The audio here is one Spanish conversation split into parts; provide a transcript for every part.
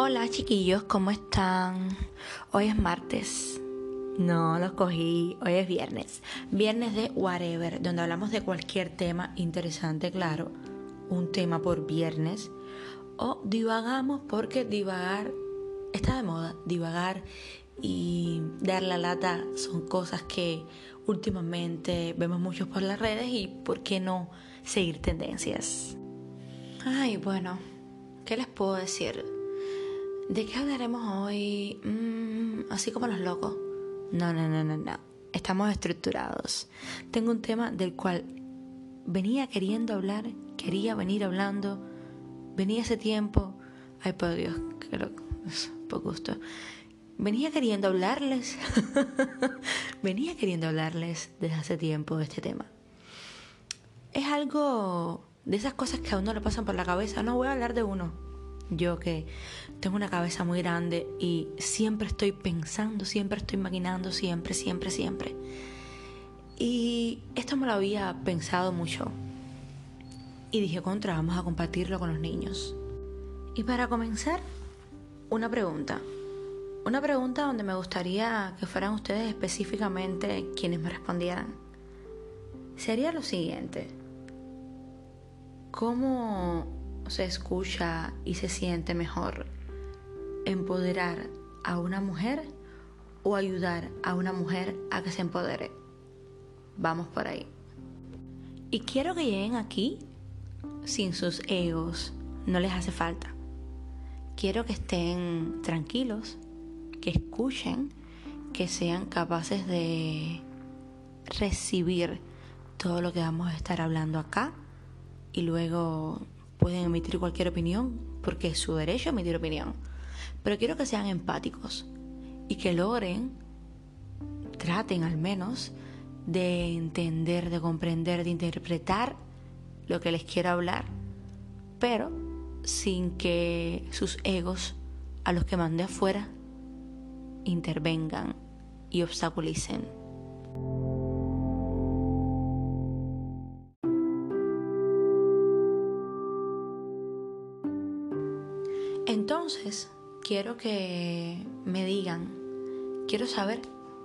Hola chiquillos, ¿cómo están? Hoy es martes. No, lo cogí. Hoy es viernes. Viernes de Whatever, donde hablamos de cualquier tema interesante, claro. Un tema por viernes. O divagamos porque divagar está de moda. Divagar y dar la lata son cosas que últimamente vemos muchos por las redes y por qué no seguir tendencias. Ay, bueno, ¿qué les puedo decir? ¿De qué hablaremos hoy? Mm, así como los locos. No, no, no, no, no. Estamos estructurados. Tengo un tema del cual venía queriendo hablar, quería venir hablando, venía ese tiempo. Ay, por Dios, qué loco. Por gusto. Venía queriendo hablarles. venía queriendo hablarles desde hace tiempo de este tema. Es algo de esas cosas que a uno le pasan por la cabeza. No voy a hablar de uno. Yo que tengo una cabeza muy grande y siempre estoy pensando, siempre estoy maquinando, siempre, siempre, siempre. Y esto me lo había pensado mucho. Y dije, contra, vamos a compartirlo con los niños. Y para comenzar, una pregunta. Una pregunta donde me gustaría que fueran ustedes específicamente quienes me respondieran. Sería lo siguiente. ¿Cómo se escucha y se siente mejor empoderar a una mujer o ayudar a una mujer a que se empodere. Vamos por ahí. Y quiero que lleguen aquí sin sus egos, no les hace falta. Quiero que estén tranquilos, que escuchen, que sean capaces de recibir todo lo que vamos a estar hablando acá y luego pueden emitir cualquier opinión porque es su derecho emitir opinión pero quiero que sean empáticos y que logren, traten al menos, de entender, de comprender, de interpretar lo que les quiero hablar, pero sin que sus egos, a los que mandé afuera, intervengan y obstaculicen. Quiero que me digan, quiero saber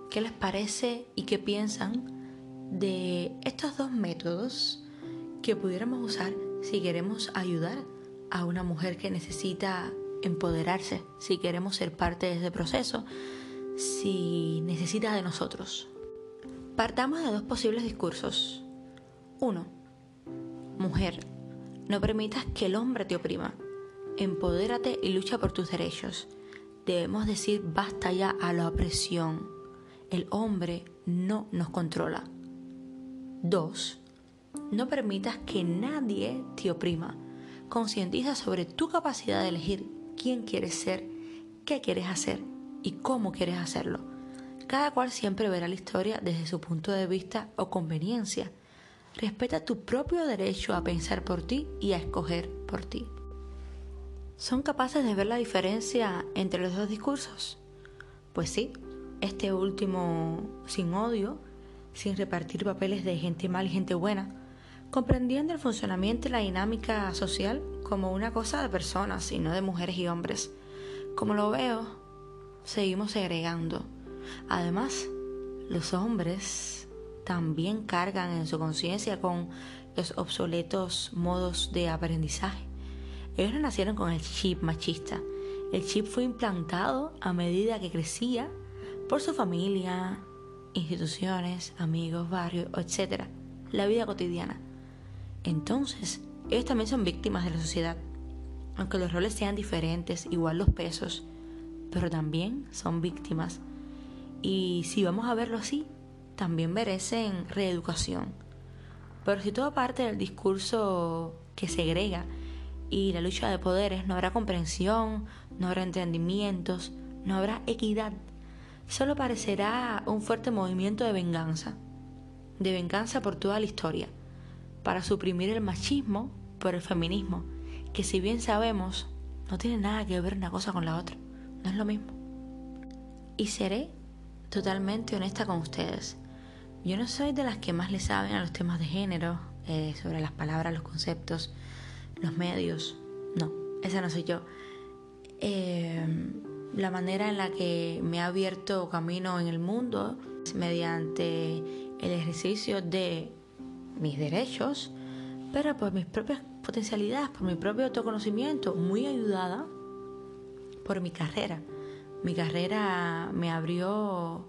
qué les parece y qué piensan de estos dos métodos que pudiéramos usar si queremos ayudar a una mujer que necesita empoderarse, si queremos ser parte de ese proceso, si necesita de nosotros. Partamos de dos posibles discursos. Uno, mujer, no permitas que el hombre te oprima. Empodérate y lucha por tus derechos. Debemos decir basta ya a la opresión. El hombre no nos controla. 2. No permitas que nadie te oprima. Concientiza sobre tu capacidad de elegir quién quieres ser, qué quieres hacer y cómo quieres hacerlo. Cada cual siempre verá la historia desde su punto de vista o conveniencia. Respeta tu propio derecho a pensar por ti y a escoger por ti. ¿Son capaces de ver la diferencia entre los dos discursos? Pues sí, este último sin odio, sin repartir papeles de gente mala y gente buena, comprendiendo el funcionamiento y la dinámica social como una cosa de personas y no de mujeres y hombres. Como lo veo, seguimos segregando. Además, los hombres también cargan en su conciencia con los obsoletos modos de aprendizaje ellos nacieron con el chip machista. El chip fue implantado a medida que crecía por su familia, instituciones, amigos, barrios, etc. La vida cotidiana. Entonces, ellos también son víctimas de la sociedad. Aunque los roles sean diferentes, igual los pesos, pero también son víctimas. Y si vamos a verlo así, también merecen reeducación. Pero si todo parte del discurso que segrega y la lucha de poderes no habrá comprensión, no habrá entendimientos, no habrá equidad. Solo parecerá un fuerte movimiento de venganza, de venganza por toda la historia, para suprimir el machismo por el feminismo, que si bien sabemos, no tiene nada que ver una cosa con la otra, no es lo mismo. Y seré totalmente honesta con ustedes. Yo no soy de las que más le saben a los temas de género, eh, sobre las palabras, los conceptos, los medios. No, esa no soy yo. eh, la manera en la que me ha abierto camino en el mundo mediante el ejercicio de mis derechos, pero por mis propias potencialidades, por mi propio autoconocimiento, muy ayudada por mi carrera. Mi carrera me abrió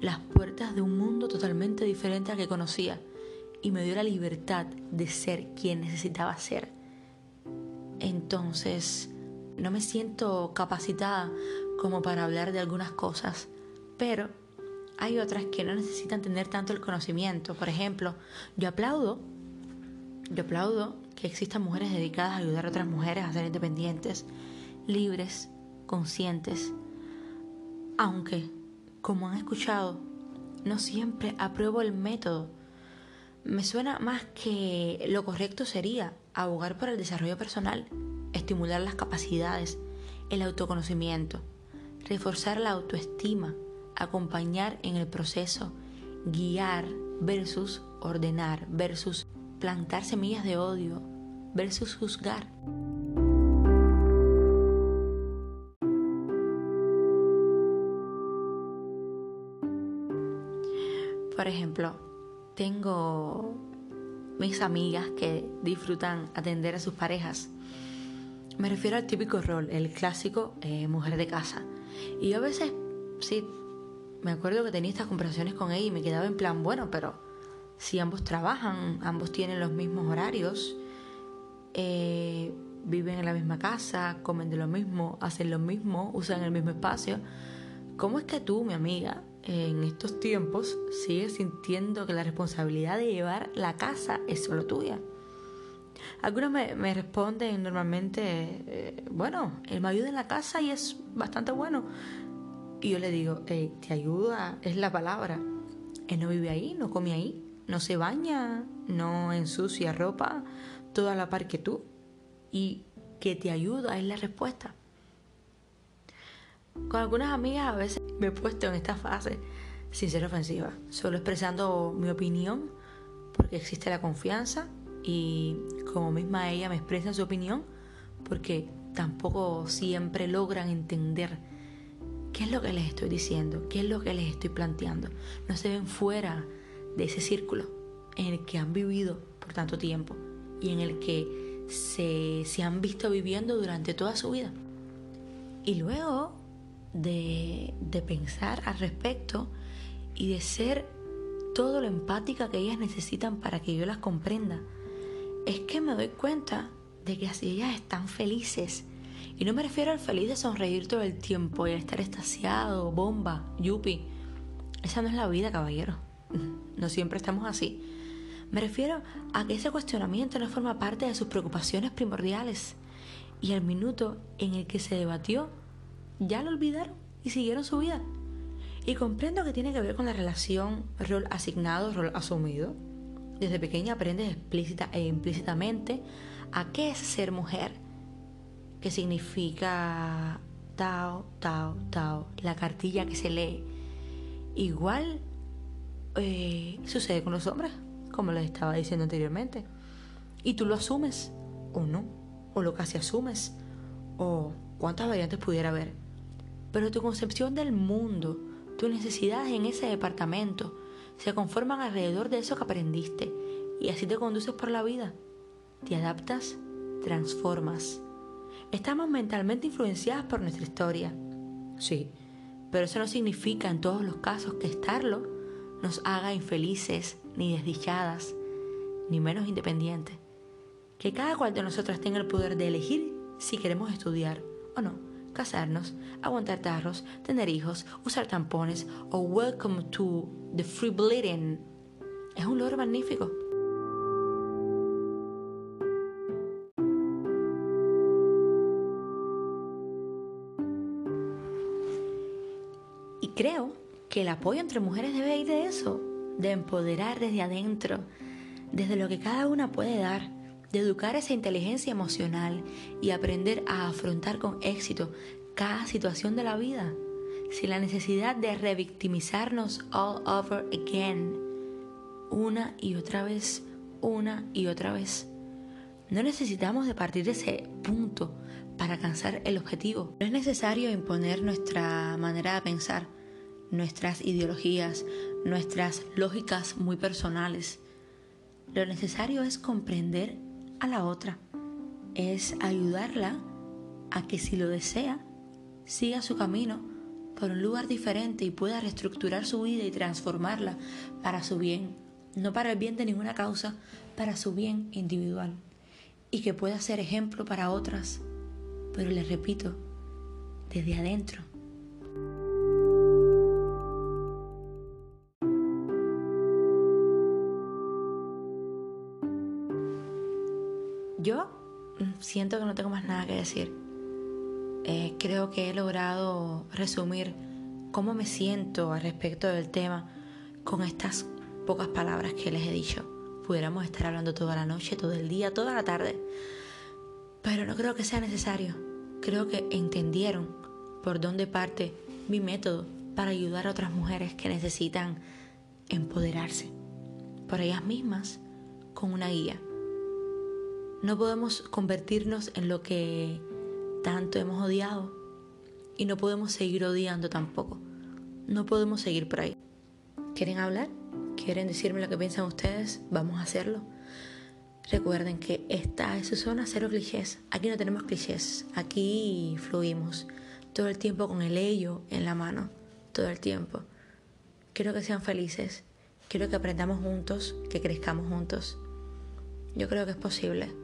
las puertas de un mundo totalmente diferente al que conocía y me dio la libertad de ser quien necesitaba ser. Entonces, no me siento capacitada como para hablar de algunas cosas, pero hay otras que no necesitan tener tanto el conocimiento. Por ejemplo, yo aplaudo, yo aplaudo que existan mujeres dedicadas a ayudar a otras mujeres a ser independientes, libres, conscientes, aunque, como han escuchado, no siempre apruebo el método. Me suena más que lo correcto sería abogar por el desarrollo personal, estimular las capacidades, el autoconocimiento, reforzar la autoestima, acompañar en el proceso, guiar versus ordenar, versus plantar semillas de odio, versus juzgar. Por ejemplo, tengo mis amigas que disfrutan atender a sus parejas. Me refiero al típico rol, el clásico eh, mujer de casa. Y a veces, sí, me acuerdo que tenía estas conversaciones con ella y me quedaba en plan, bueno, pero si ambos trabajan, ambos tienen los mismos horarios, eh, viven en la misma casa, comen de lo mismo, hacen lo mismo, usan el mismo espacio, ¿cómo es que tú, mi amiga, en estos tiempos sigues sintiendo que la responsabilidad de llevar la casa es solo tuya? Algunos me, responden normalmente, eh, bueno, él me ayuda en la casa y es bastante bueno. Y yo le digo, te ayuda, es la palabra. Él no vive ahí, no come ahí, no se baña, no ensucia ropa, toda la par que tú. Y que te ayuda es la respuesta. Con algunas amigas a veces me he puesto en esta fase sin ser ofensiva, solo expresando mi opinión porque existe la confianza y como misma ella me expresa su opinión, porque tampoco siempre logran entender qué es lo que les estoy diciendo, qué es lo que les estoy planteando. No se ven fuera de ese círculo en el que han vivido por tanto tiempo y en el que se, se han visto viviendo durante toda su vida. Y luego de, de pensar al respecto y de ser todo lo empática que ellas necesitan para que yo las comprenda, es que me doy cuenta de que así ellas están felices. Y no me refiero al feliz de sonreír todo el tiempo y a estar estasiado, bomba, yupi. Esa no es la vida, caballero. No siempre estamos así. Me refiero a que ese cuestionamiento no forma parte de sus preocupaciones primordiales. Y al minuto en el que se debatió, ya lo olvidaron y siguieron su vida. Y comprendo que tiene que ver con la relación rol asignado, rol asumido desde pequeña aprendes explícita e implícitamente a qué es ser mujer, que significa Tao, Tao, Tao, la cartilla que se lee. Igual eh, sucede con los hombres, como les estaba diciendo anteriormente. Y tú lo asumes, o no, o lo casi asumes, o cuántas variantes pudiera haber. Pero tu concepción del mundo, tus necesidades en ese departamento, se conforman alrededor de eso que aprendiste y así te conduces por la vida. Te adaptas, transformas. Estamos mentalmente influenciadas por nuestra historia. Sí, pero eso no significa en todos los casos que estarlo nos haga infelices, ni desdichadas, ni menos independientes. Que cada cual de nosotras tenga el poder de elegir si queremos estudiar o no casarnos, aguantar tarros, tener hijos, usar tampones o welcome to the free bleeding. Es un logro magnífico. Y creo que el apoyo entre mujeres debe ir de eso, de empoderar desde adentro, desde lo que cada una puede dar de educar esa inteligencia emocional y aprender a afrontar con éxito cada situación de la vida, sin la necesidad de revictimizarnos all over again, una y otra vez, una y otra vez. No necesitamos de partir de ese punto para alcanzar el objetivo. No es necesario imponer nuestra manera de pensar, nuestras ideologías, nuestras lógicas muy personales. Lo necesario es comprender a la otra, es ayudarla a que si lo desea, siga su camino por un lugar diferente y pueda reestructurar su vida y transformarla para su bien, no para el bien de ninguna causa, para su bien individual, y que pueda ser ejemplo para otras, pero les repito, desde adentro. Siento que no tengo más nada que decir. Eh, creo que he logrado resumir cómo me siento al respecto del tema con estas pocas palabras que les he dicho. Pudiéramos estar hablando toda la noche, todo el día, toda la tarde, pero no creo que sea necesario. Creo que entendieron por dónde parte mi método para ayudar a otras mujeres que necesitan empoderarse por ellas mismas con una guía. No podemos convertirnos en lo que tanto hemos odiado y no podemos seguir odiando tampoco. No podemos seguir por ahí. ¿Quieren hablar? ¿Quieren decirme lo que piensan ustedes? Vamos a hacerlo. Recuerden que esta es su zona cero clichés. Aquí no tenemos clichés. Aquí fluimos todo el tiempo con el ello en la mano. Todo el tiempo. Quiero que sean felices. Quiero que aprendamos juntos, que crezcamos juntos. Yo creo que es posible.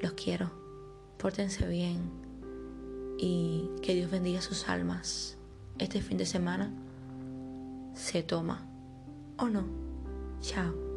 Los quiero pórtense bien y que Dios bendiga sus almas. Este fin de semana se toma o no. Chao.